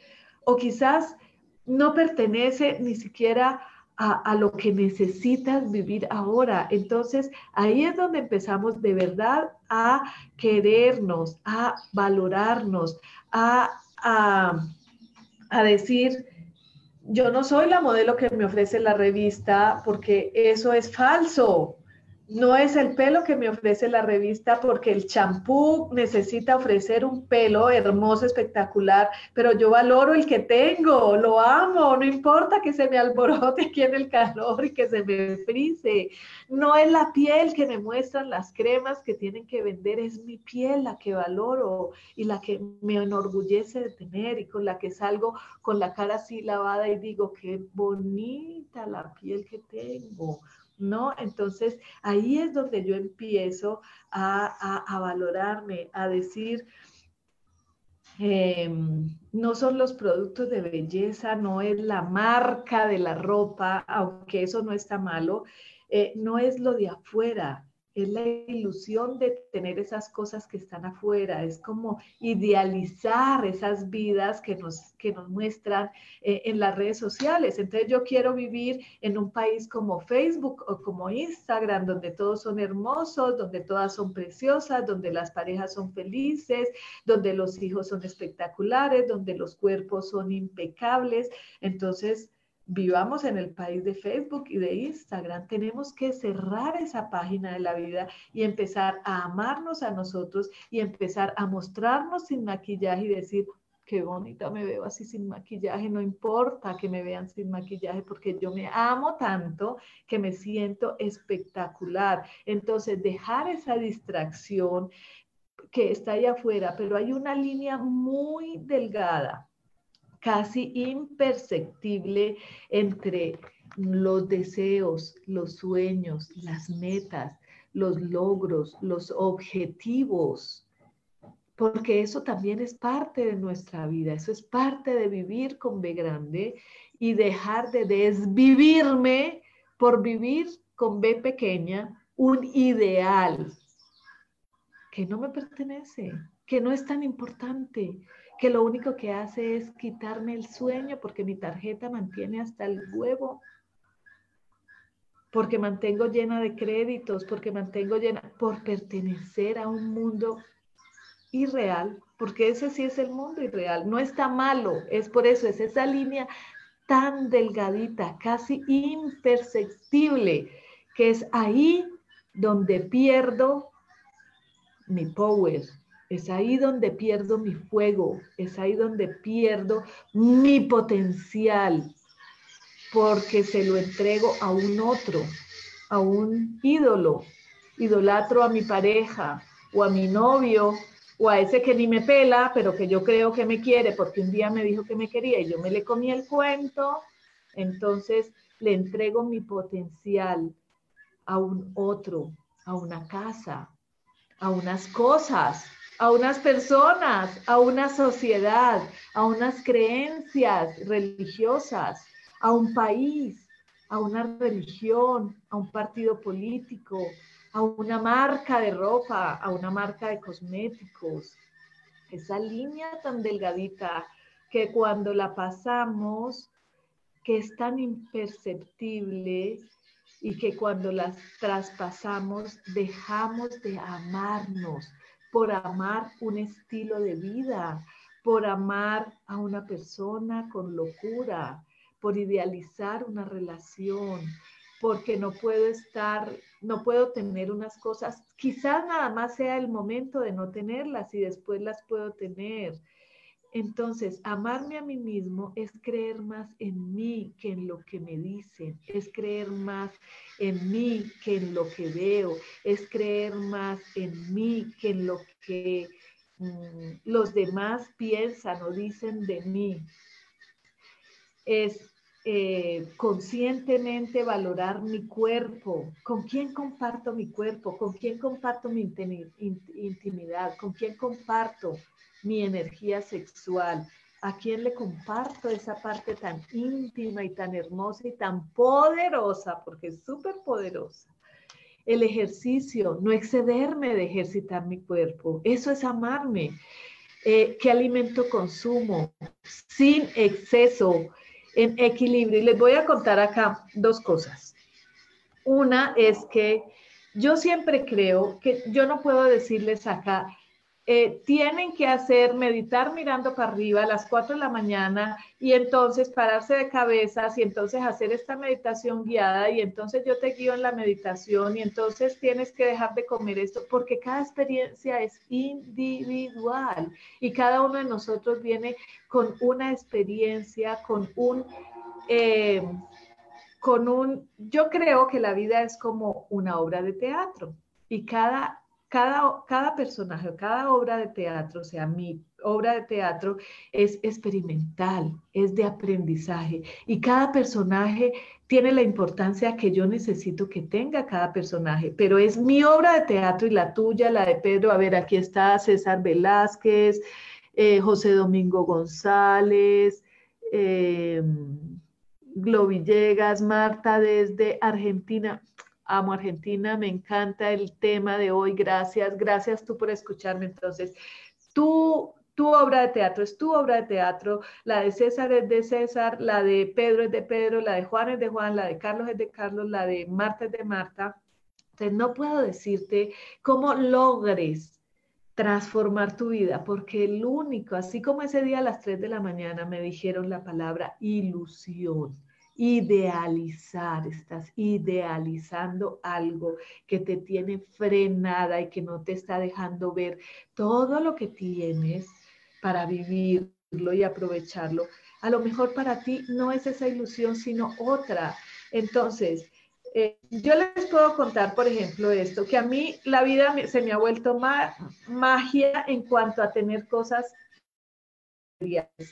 O quizás no pertenece ni siquiera a, lo que necesitas vivir ahora. Entonces, ahí es donde empezamos de verdad a querernos, a valorarnos, a, a, a decir, yo no soy la modelo que me ofrece la revista porque eso es falso. No es el pelo que me ofrece la revista porque el champú necesita ofrecer un pelo hermoso, espectacular, pero yo valoro el que tengo, lo amo, no importa que se me alborote aquí en el calor y que se me frise. No es la piel que me muestran las cremas que tienen que vender, es mi piel la que valoro y la que me enorgullece de tener y con la que salgo con la cara así lavada y digo, qué bonita la piel que tengo ¿no? Entonces ahí es donde yo empiezo a, valorarme, a decir, em, no son los productos de belleza, no es la marca de la ropa, aunque eso no está malo, eh, no es lo de afuera, es la ilusión de tener esas cosas que están afuera, es como idealizar esas vidas que nos, que nos muestran eh, en las redes sociales. Entonces yo quiero vivir en un país como Facebook o como Instagram, donde todos son hermosos, donde todas son preciosas, donde las parejas son felices, donde los hijos son espectaculares, donde los cuerpos son impecables. Entonces, vivamos en el país de Facebook y de Instagram, tenemos que cerrar esa página de la vida y empezar a amarnos a nosotros y empezar a mostrarnos sin maquillaje y decir, qué bonita me veo así sin maquillaje, no importa que me vean sin maquillaje porque yo me amo tanto que me siento espectacular. Entonces, dejar esa distracción, que está allá afuera, pero hay una línea muy delgada, casi imperceptible entre los deseos, los sueños, las metas, los logros, los objetivos, porque eso también es parte de nuestra vida, eso es parte de vivir con B grande y dejar de desvivirme por vivir con B pequeña un ideal que no me pertenece, que no es tan importante, que lo único que hace es quitarme el sueño porque mi tarjeta mantiene hasta el huevo, porque mantengo llena de créditos, porque mantengo llena, por pertenecer a un mundo irreal, porque ese sí es el mundo irreal, no está malo, es por eso, es esa línea tan delgadita, casi imperceptible, que es ahí donde pierdo mi power, es ahí donde pierdo mi fuego, es ahí donde pierdo mi potencial, porque se lo entrego a un otro, a un ídolo, idolatro a mi pareja o a mi novio o a ese que ni me pela, pero que yo creo que me quiere porque un día me dijo que me quería y yo me le comí el cuento, entonces le entrego mi potencial a un otro, a una casa, a unas cosas, a unas personas, a una sociedad, a unas creencias religiosas, a un país, a una religión, a un partido político, a una marca de ropa, a una marca de cosméticos. Esa línea tan delgadita que cuando la pasamos, que es tan imperceptible y que cuando las traspasamos dejamos de amarnos por amar un estilo de vida, por amar a una persona con locura, por idealizar una relación, porque no puedo estar, no puedo tener unas cosas, quizás nada más sea el momento de no tenerlas y después las puedo tener. Entonces, amarme a mí mismo es creer más en mí que en lo que me dicen, es creer más en mí que en lo que veo, es creer más en mí que en lo que mm, los demás piensan o dicen de mí. Es eh, conscientemente valorar mi cuerpo, con quién comparto mi cuerpo, con quién comparto mi intimidad, con quién comparto mi energía sexual, a quién le comparto esa parte tan íntima y tan hermosa y tan poderosa, porque es súper poderosa. El ejercicio, no excederme de ejercitar mi cuerpo, eso es amarme. Eh, ¿Qué alimento consumo? Sin exceso, en equilibrio. Y les voy a contar acá dos cosas. Una es que yo siempre creo que yo no puedo decirles acá, eh, tienen que hacer meditar mirando para arriba a las 4 de la mañana y entonces pararse de cabezas y entonces hacer esta meditación guiada y entonces yo te guío en la meditación y entonces tienes que dejar de comer esto porque cada experiencia es individual y cada uno de nosotros viene con una experiencia, con un... Eh, con un, yo creo que la vida es como una obra de teatro y cada cada, personaje, cada obra de teatro, o sea, mi obra de teatro es experimental, es de aprendizaje y cada personaje tiene la importancia que yo necesito que tenga cada personaje, pero es mi obra de teatro y la tuya, la de Pedro. A ver, aquí está César Velázquez, eh, José Domingo González, eh, Villegas, Marta desde Argentina amo Argentina, me encanta el tema de hoy, gracias, gracias tú por escucharme. Entonces, tú, tu obra de teatro es tu obra de teatro, la de César es de César, la de Pedro es de Pedro, la de Juan es de Juan, la de Carlos es de Carlos, la de Marta es de Marta. Entonces, no puedo decirte cómo logres transformar tu vida, porque el único, así como ese día a las 3 de la mañana me dijeron la palabra ilusión idealizar, estás idealizando algo que te tiene frenada y que no te está dejando ver todo lo que tienes para vivirlo y aprovecharlo. A lo mejor para ti no es esa ilusión, sino otra. Entonces, Eh, yo les puedo contar, por ejemplo, esto, que a mí la vida se me ha vuelto magia en cuanto a tener cosas.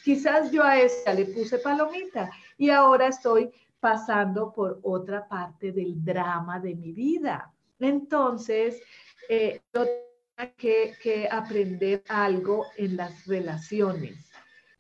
Quizás yo a esa le puse palomita y ahora estoy pasando por otra parte del drama de mi vida. Entonces, eh, tengo que aprender algo en las relaciones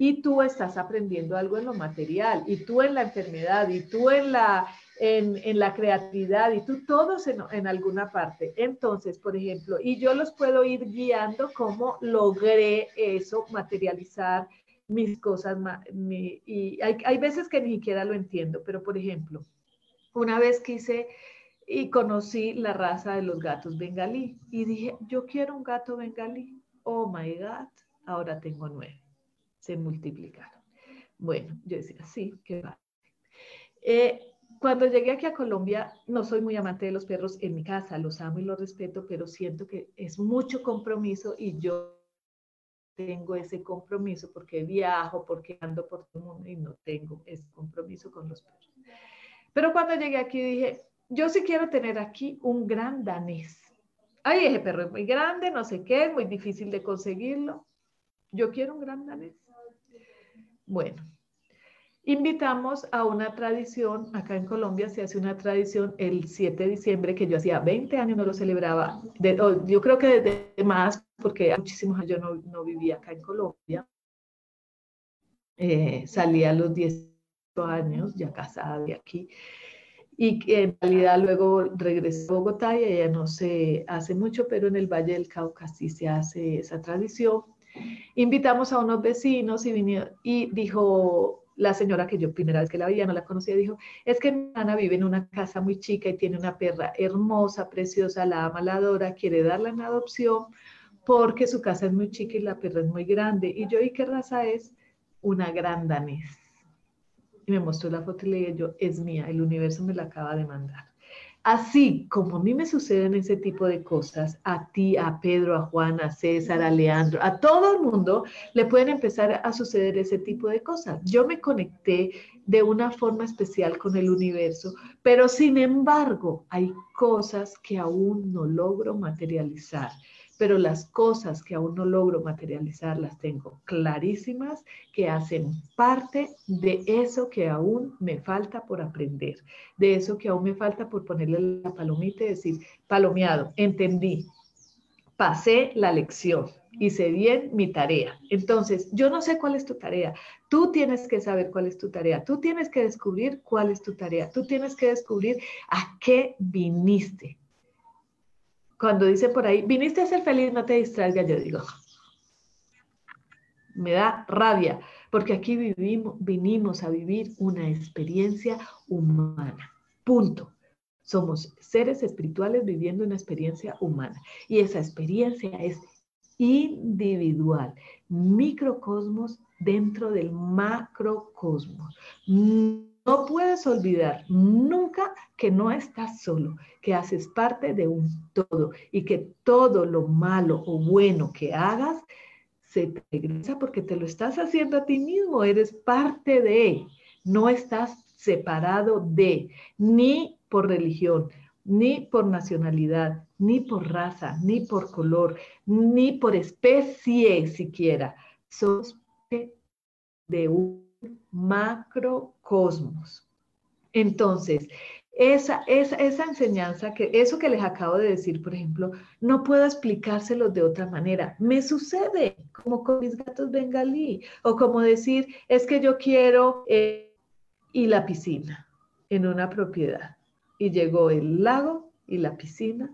y tú estás aprendiendo algo en lo material, y tú en la enfermedad, y tú en la, en, la creatividad, y tú todos en, en, alguna parte. Entonces, por ejemplo, y yo los puedo ir guiando cómo logré eso, materializar mis cosas, y hay, hay veces que ni siquiera lo entiendo, pero por ejemplo, una vez quise y conocí la raza de los gatos bengalí y dije, yo quiero un gato bengalí. Oh my God, ahora tengo nueve se multiplicaron. Bueno, yo decía, sí, qué va. Eh, cuando llegué aquí a Colombia, no soy muy amante de los perros en mi casa, los amo y los respeto, pero siento que es mucho compromiso y yo tengo ese compromiso porque viajo, porque ando por todo el mundo y no tengo ese compromiso con los perros. Pero cuando llegué aquí dije, yo sí quiero tener aquí un gran danés. Ay, ese perro es muy grande, no sé qué, es muy difícil de conseguirlo. Yo quiero un gran danés. Bueno, invitamos a una tradición, acá en Colombia se hace una tradición el 7 de diciembre, que yo hacía 20 años no lo celebraba, yo creo que desde más, porque muchísimos años yo no, vivía acá en Colombia. Eh, salí a los 10 años, ya casada de aquí, y en realidad luego regresé a Bogotá y ya no se hace mucho, pero en el Valle del Cauca sí se hace esa tradición. Invitamos a unos vecinos y, y dijo la señora que yo primera vez que la veía, no la conocía, dijo, es que mi hermana vive en una casa muy chica y tiene una perra hermosa, preciosa, la ama, la adora, quiere darla en adopción porque su casa es muy chica y la perra es muy grande. Y yo, ¿y qué raza es? Una gran danés. Y me mostró la foto y le dije yo, es mía, el universo me la acaba de mandar. Así como a mí me suceden ese tipo de cosas, a ti, a Pedro, a Juan, a César, a Leandro, a todo el mundo le pueden empezar a suceder ese tipo de cosas. Yo me conecté de una forma especial con el universo, pero sin embargo hay cosas que aún no logro materializar pero las cosas que aún no logro materializar las tengo clarísimas, que hacen parte de eso que aún me falta por aprender, de eso que aún me falta por ponerle la palomita y decir, palomeado, entendí, pasé la lección, hice bien mi tarea. Entonces, yo no sé cuál es tu tarea. Tú tienes que saber cuál es tu tarea. Tú tienes que descubrir cuál es tu tarea. Tú tienes que descubrir a qué viniste cuando dice por ahí, viniste a ser feliz, no te distraigas, yo digo, me da rabia, porque aquí vivimos, vinimos a vivir una experiencia humana, punto. Somos seres espirituales viviendo una experiencia humana y esa experiencia es individual, microcosmos dentro del macrocosmos. No puedes olvidar nunca que no estás solo, que haces parte de un todo y que todo lo malo o bueno que hagas se te regresa porque te lo estás haciendo a ti mismo, eres parte de, no estás separado de, ni por religión, ni por nacionalidad, ni por raza, ni por color, ni por especie siquiera. Sos de un macrocosmos. Entonces, esa, esa, esa, enseñanza, que eso que les acabo de decir, por ejemplo, no puedo explicárselo de otra manera. Me sucede, como con mis gatos bengalí, o como decir, es que yo quiero eh, y la piscina en una propiedad. Y llegó el lago y la piscina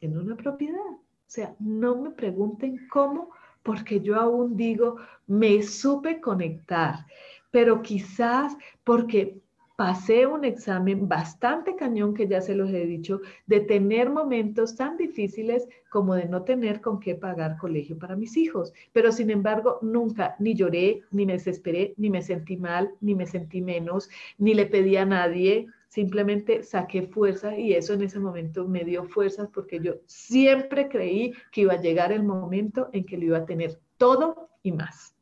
en una propiedad. O sea, no me pregunten cómo, porque yo aún digo, me supe conectar pero quizás porque pasé un examen bastante cañón, que ya se los he dicho, de tener momentos tan difíciles como de no tener con qué pagar colegio para mis hijos. Pero sin embargo, nunca ni lloré, ni me desesperé, ni me sentí mal, ni me sentí menos, ni le pedí a nadie. Simplemente saqué fuerza y eso en ese momento me dio fuerzas porque yo siempre creí que iba a llegar el momento en que lo iba a tener todo y más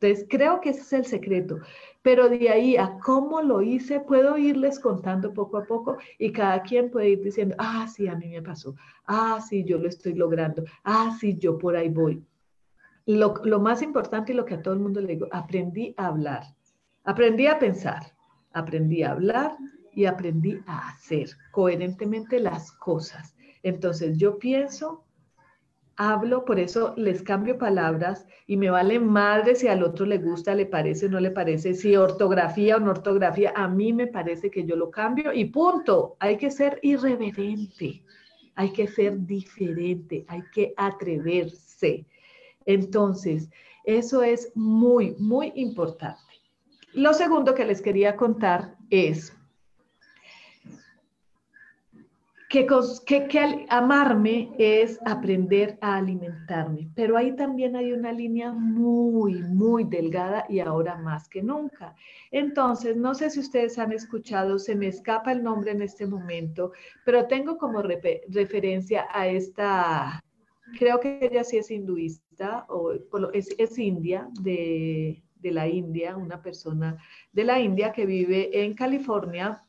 Entonces, creo que ese es el secreto. Pero de ahí a cómo lo hice, puedo irles contando poco a poco y cada quien puede ir diciendo, ah, sí, a mí me pasó, ah, sí, yo lo estoy logrando, ah, sí, yo por ahí voy. Lo, lo más importante y lo que a todo el mundo le digo, aprendí a hablar, aprendí a pensar, aprendí a hablar y aprendí a hacer coherentemente las cosas. Entonces yo pienso, hablo, por eso les cambio palabras y me vale madre si al otro le gusta, le parece, no le parece, si ortografía o no ortografía, a mí me parece que yo lo cambio y punto. Hay que ser irreverente, hay que ser diferente, hay que atreverse. Entonces, eso es muy, muy importante. Lo segundo que les quería contar es que, amarme es aprender a alimentarme, pero ahí también hay una línea muy, muy delgada y ahora más que nunca. Entonces, no sé si ustedes han escuchado, se me escapa el nombre en este momento, pero tengo como referencia a esta, creo que ella sí es hinduista o es, es india, de, de la India, una persona de la India que vive en California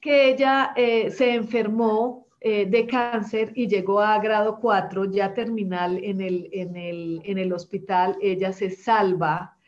que ella eh, se enfermó eh, de cáncer y llegó a grado 4, ya terminal en el, en el, en el hospital. Ella se salva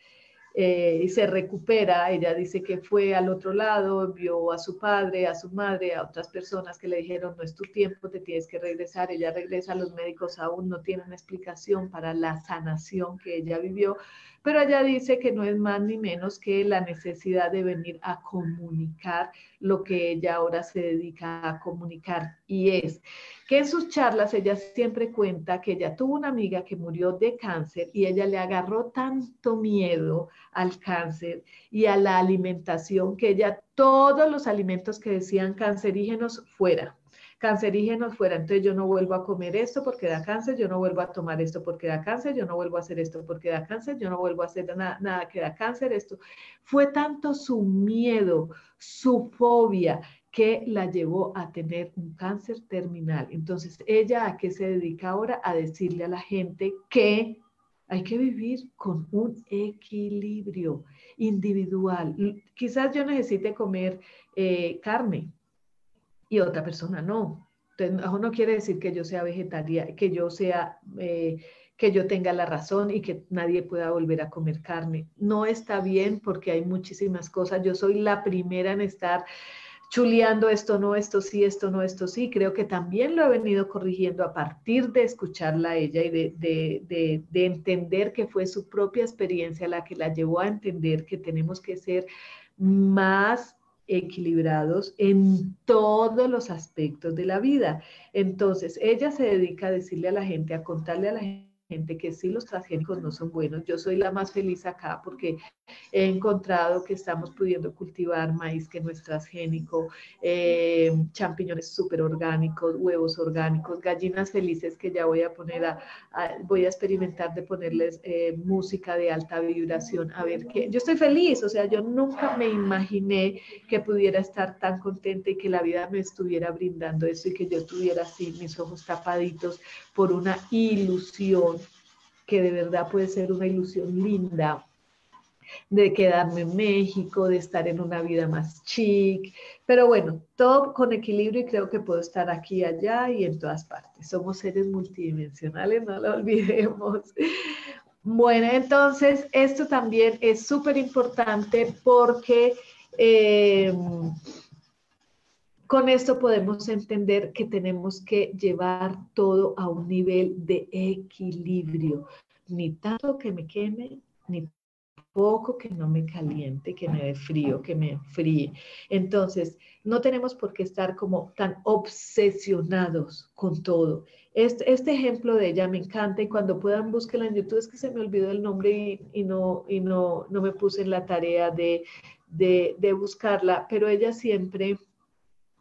eh, y se recupera. Ella dice que fue al otro lado, vio a su padre, a su madre, a otras personas que le dijeron, no es tu tiempo, te tienes que regresar. Ella regresa, los médicos aún no tienen explicación para la sanación que ella vivió, pero ella dice que no es más ni menos que la necesidad de venir a comunicar lo que ella ahora se dedica a comunicar y es que en sus charlas ella siempre cuenta que ella tuvo una amiga que murió de cáncer y ella le agarró tanto miedo al cáncer y a la alimentación que ella todos los alimentos que decían cancerígenos fuera cancerígenos fuera. Entonces yo no vuelvo a comer esto porque da cáncer, yo no vuelvo a tomar esto porque da cáncer, yo no vuelvo a hacer esto porque da cáncer, yo no vuelvo a hacer nada, nada que da cáncer, esto. Fue tanto su miedo, su fobia, que la llevó a tener un cáncer terminal. Entonces, ella a qué se dedica ahora? A decirle a la gente que hay que vivir con un equilibrio individual. Quizás yo necesite comer eh, carne, y otra persona no. Entonces, no quiere decir que yo sea vegetariana, que yo sea, eh, que yo tenga la razón y que nadie pueda volver a comer carne. No está bien porque hay muchísimas cosas. Yo soy la primera en estar chuleando esto no, esto sí, esto no, esto sí. Creo que también lo he venido corrigiendo a partir de escucharla a ella y de, de, de entender que fue su propia experiencia la que la llevó a entender que tenemos que ser más equilibrados en todos los aspectos de la vida. Entonces, ella se dedica a decirle a la gente, a contarle a la gente gente que sí los transgénicos no son buenos. Yo soy la más feliz acá porque he encontrado que estamos pudiendo cultivar maíz que no es transgénico, eh, champiñones súper orgánicos, huevos orgánicos, gallinas felices que ya voy a poner a, voy a experimentar de ponerles eh, música de alta vibración, a ver qué. Yo estoy feliz, o sea, yo nunca me imaginé que pudiera estar tan contenta y que la vida me estuviera brindando eso y que yo tuviera así mis ojos tapaditos por una ilusión que de verdad puede ser una ilusión linda de quedarme en México, de estar en una vida más chic, pero bueno, todo con equilibrio y creo que puedo estar aquí, allá y en todas partes. Somos seres multidimensionales, no lo olvidemos. Bueno, entonces esto también es súper importante porque eh, con esto podemos entender que tenemos que llevar todo a un nivel de equilibrio, ni tanto que me queme, ni poco que no me caliente, que me dé frío, que me enfríe. Entonces, no tenemos por qué estar como tan obsesionados con todo. Este, este ejemplo de ella me encanta y cuando puedan búsquela en YouTube, es que se me olvidó el nombre y, no, y no, no me puse en la tarea de, de buscarla, pero ella siempre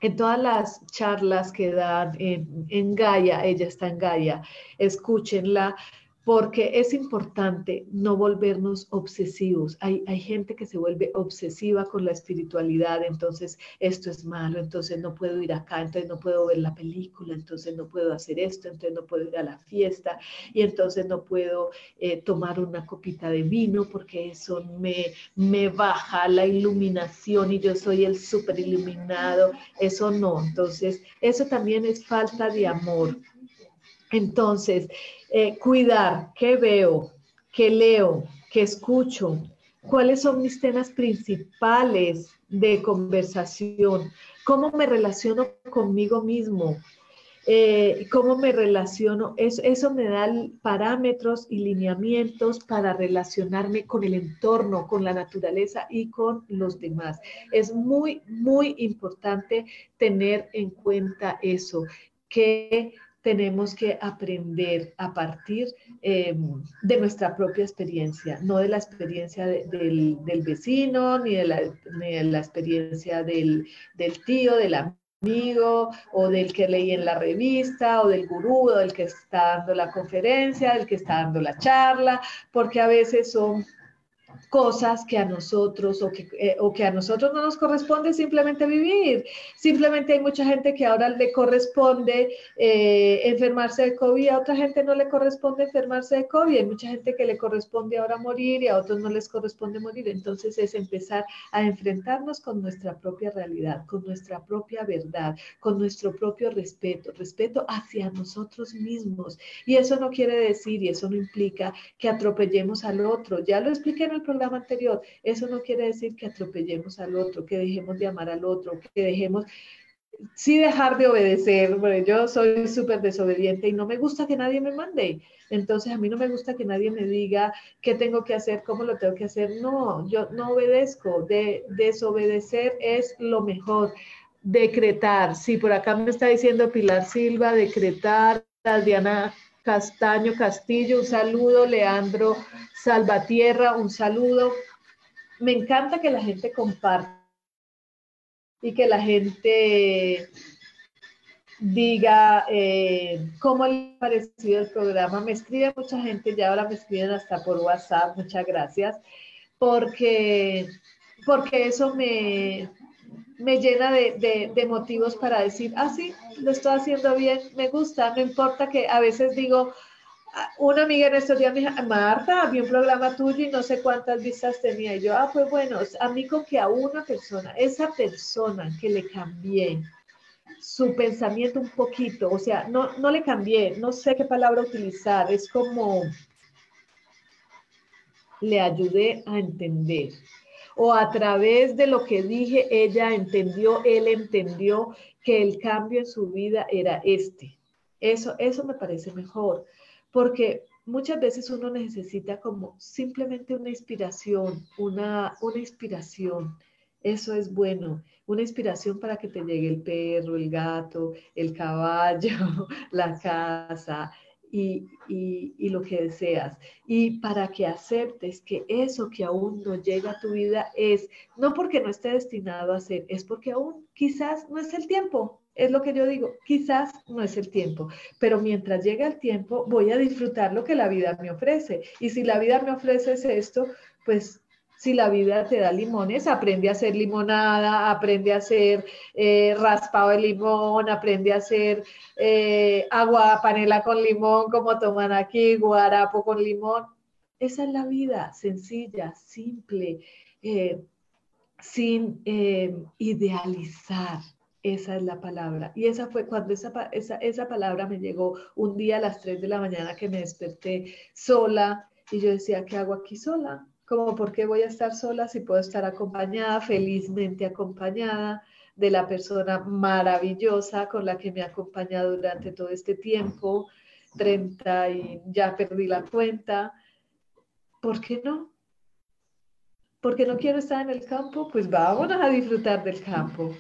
en todas las charlas que dan en, en Gaia, ella está en Gaia, escúchenla, porque es importante no volvernos obsesivos. Hay, hay, gente que se vuelve obsesiva con la espiritualidad, entonces esto es malo, entonces no puedo ir acá, entonces no puedo ver la película, entonces no puedo hacer esto, entonces no puedo ir a la fiesta y entonces no puedo eh, tomar una copita de vino porque eso me, me baja la iluminación y yo soy el súper iluminado. Eso no, entonces eso también es falta de amor. Entonces, eh, cuidar qué veo, qué leo, qué escucho, cuáles son mis temas principales de conversación, cómo me relaciono conmigo mismo, eh, cómo me relaciono. Eso, eso me da parámetros y lineamientos para relacionarme con el entorno, con la naturaleza y con los demás. Es muy, muy importante tener en cuenta eso, que tenemos que aprender a partir eh, de nuestra propia experiencia, no de la experiencia del, vecino, ni de la, experiencia del, del, tío, del amigo, o del que leí en la revista, o del gurú, o del que está dando la conferencia, del que está dando la charla, porque a veces son cosas que a nosotros o que, eh, o que a nosotros no nos corresponde simplemente vivir. Simplemente hay mucha gente que ahora le corresponde eh, enfermarse de COVID, a otra gente no le corresponde enfermarse de COVID, hay mucha gente que le corresponde ahora morir y a otros no les corresponde morir. Entonces es empezar a enfrentarnos con nuestra propia realidad, con nuestra propia verdad, con nuestro propio respeto, respeto hacia nosotros mismos. Y eso no quiere decir y eso no implica que atropellemos al otro. Ya lo expliqué en el programa anterior, eso no quiere decir que atropellemos al otro, que dejemos de amar al otro, que dejemos sí dejar de obedecer. Bueno, yo soy súper desobediente y no me gusta que nadie me mande. Entonces a mí no me gusta que nadie me diga qué tengo que hacer, cómo lo tengo que hacer. No, yo no obedezco. De, desobedecer es lo mejor. Decretar. Sí, por acá me está diciendo Pilar Silva, decretar. Diana Castaño Castillo, un saludo. Leandro Salvatierra, un saludo. Me encanta que la gente comparta y que la gente diga eh, cómo le ha parecido el programa. Me escribe mucha gente, ya ahora me escriben hasta por WhatsApp, muchas gracias, porque, porque eso me, me llena de, de, motivos para decir, ah, sí, lo estoy haciendo bien, me gusta, no importa que a veces digo, ah, una amiga en estos días me dijo, Marta, vi un programa tuyo y no sé cuántas vistas tenía. Y yo, ah, pues bueno, a mí con que a una persona, esa persona que le cambié su pensamiento un poquito, o sea, no, no le cambié, no sé qué palabra utilizar, es como le ayudé a entender o a través de lo que dije, ella entendió, él entendió que el cambio en su vida era este. Eso, eso me parece mejor, porque muchas veces uno necesita como simplemente una inspiración, una, una inspiración. Eso es bueno, una inspiración para que te llegue el perro, el gato, el caballo, *laughs* la casa, y, lo que deseas. Y para que aceptes que eso que aún no llega a tu vida es, no porque no esté destinado a ser, es porque aún quizás no es el tiempo. Es lo que yo digo, quizás no es el tiempo, pero mientras llegue el tiempo voy a disfrutar lo que la vida me ofrece. Y si la vida me ofrece esto, pues si la vida te da limones, aprende a hacer limonada, aprende a hacer eh, raspado de limón, aprende a hacer eh, agua panela con limón, como toman aquí, guarapo con limón. Esa es la vida, sencilla, simple, eh, sin idealizar. Esa es la palabra. Y esa fue cuando esa, esa, esa palabra me llegó un día a las 3 de la mañana que me desperté sola y yo decía, ¿qué hago aquí sola? Como por qué voy a estar sola si puedo estar acompañada, felizmente acompañada de la persona maravillosa con la que me ha acompañado durante todo este tiempo, 30 y ya perdí la cuenta. ¿Por qué no? ¿Por qué no quiero estar en el campo? Pues vámonos a disfrutar del campo.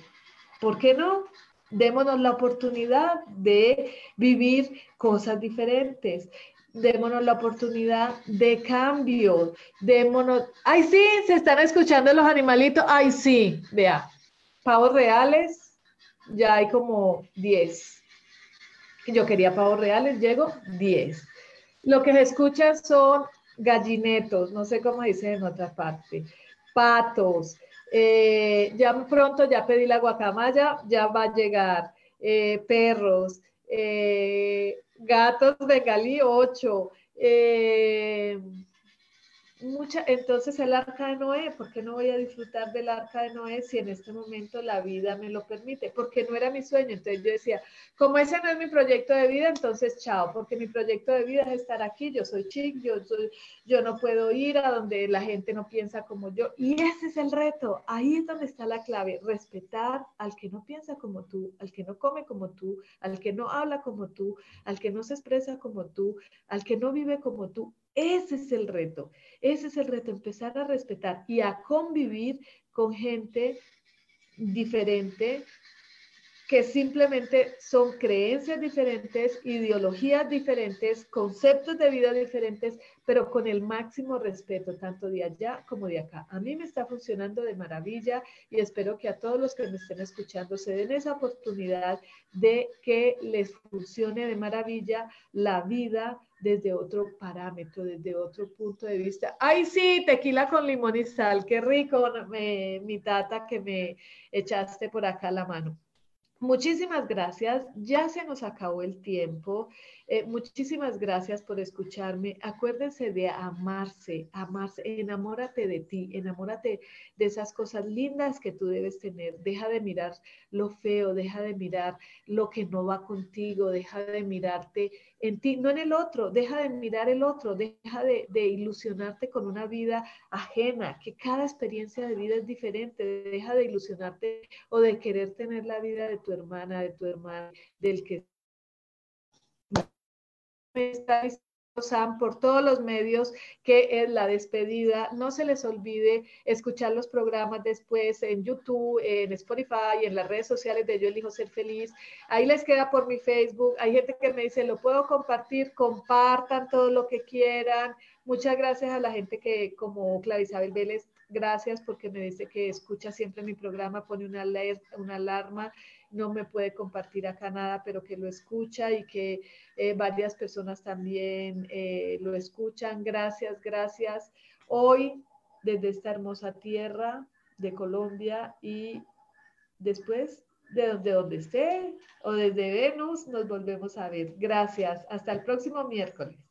¿Por qué no? Démonos la oportunidad de vivir cosas diferentes démonos la oportunidad de cambio, démonos, ay sí, se están escuchando los animalitos, ay sí, vea, pavos reales, ya hay como 10. Yo quería pavos reales, llego 10. Lo que se escucha son gallinetos, no sé cómo dicen en otra parte, patos. Eh, ya pronto ya pedí la guacamaya, ya va a llegar. Eh, perros, eh, gatos bengalí 8, mucha, entonces el arca de Noé, ¿por qué no voy a disfrutar del arca de Noé si en este momento la vida me lo permite? Porque no era mi sueño. Entonces yo decía, como ese no es mi proyecto de vida, entonces chao, porque mi proyecto de vida es estar aquí, yo soy chic, yo, soy, yo no puedo ir a donde la gente no piensa como yo. Y ese es el reto, ahí es donde está la clave, respetar al que no piensa como tú, al que no come como tú, al que no habla como tú, al que no se expresa como tú, al que no vive como tú. Ese es el reto, ese es el reto, empezar a respetar y a convivir con gente diferente, que simplemente son creencias diferentes, ideologías diferentes, conceptos de vida diferentes, pero con el máximo respeto, tanto de allá como de acá. A mí me está funcionando de maravilla y espero que a todos los que me estén escuchando se den esa oportunidad de que les funcione de maravilla la vida desde otro parámetro, desde otro punto de vista. Ay, sí, tequila con limón y sal, qué rico, mi tata que me echaste por acá la mano. Muchísimas gracias. Ya se nos acabó el tiempo. Eh, muchísimas gracias por escucharme. Acuérdense de amarse, amarse. Enamórate de ti, enamórate de esas cosas lindas que tú debes tener. Deja de mirar lo feo, deja de mirar lo que no va contigo, deja de mirarte en ti, no en el otro, deja de mirar el otro, deja de, de ilusionarte con una vida ajena, que cada experiencia de vida es diferente. Deja de ilusionarte o de querer tener la vida de tu hermana, de tu hermano, del que está Sam por todos los medios que es la despedida. No se les olvide escuchar los programas después en YouTube, en Spotify, en las redes sociales de Yo Elijo Ser Feliz. Ahí les queda por mi Facebook. Hay gente que me dice, lo puedo compartir, compartan todo lo que quieran. Muchas gracias a la gente que, como Clarisabel Vélez, gracias porque me dice que escucha siempre mi programa, pone una, una alarma no me puede compartir acá nada, pero que lo escucha y que eh, varias personas también eh, lo escuchan. Gracias, gracias. Hoy, desde esta hermosa tierra de Colombia y después de donde, donde esté o desde Venus, nos volvemos a ver. Gracias. Hasta el próximo miércoles.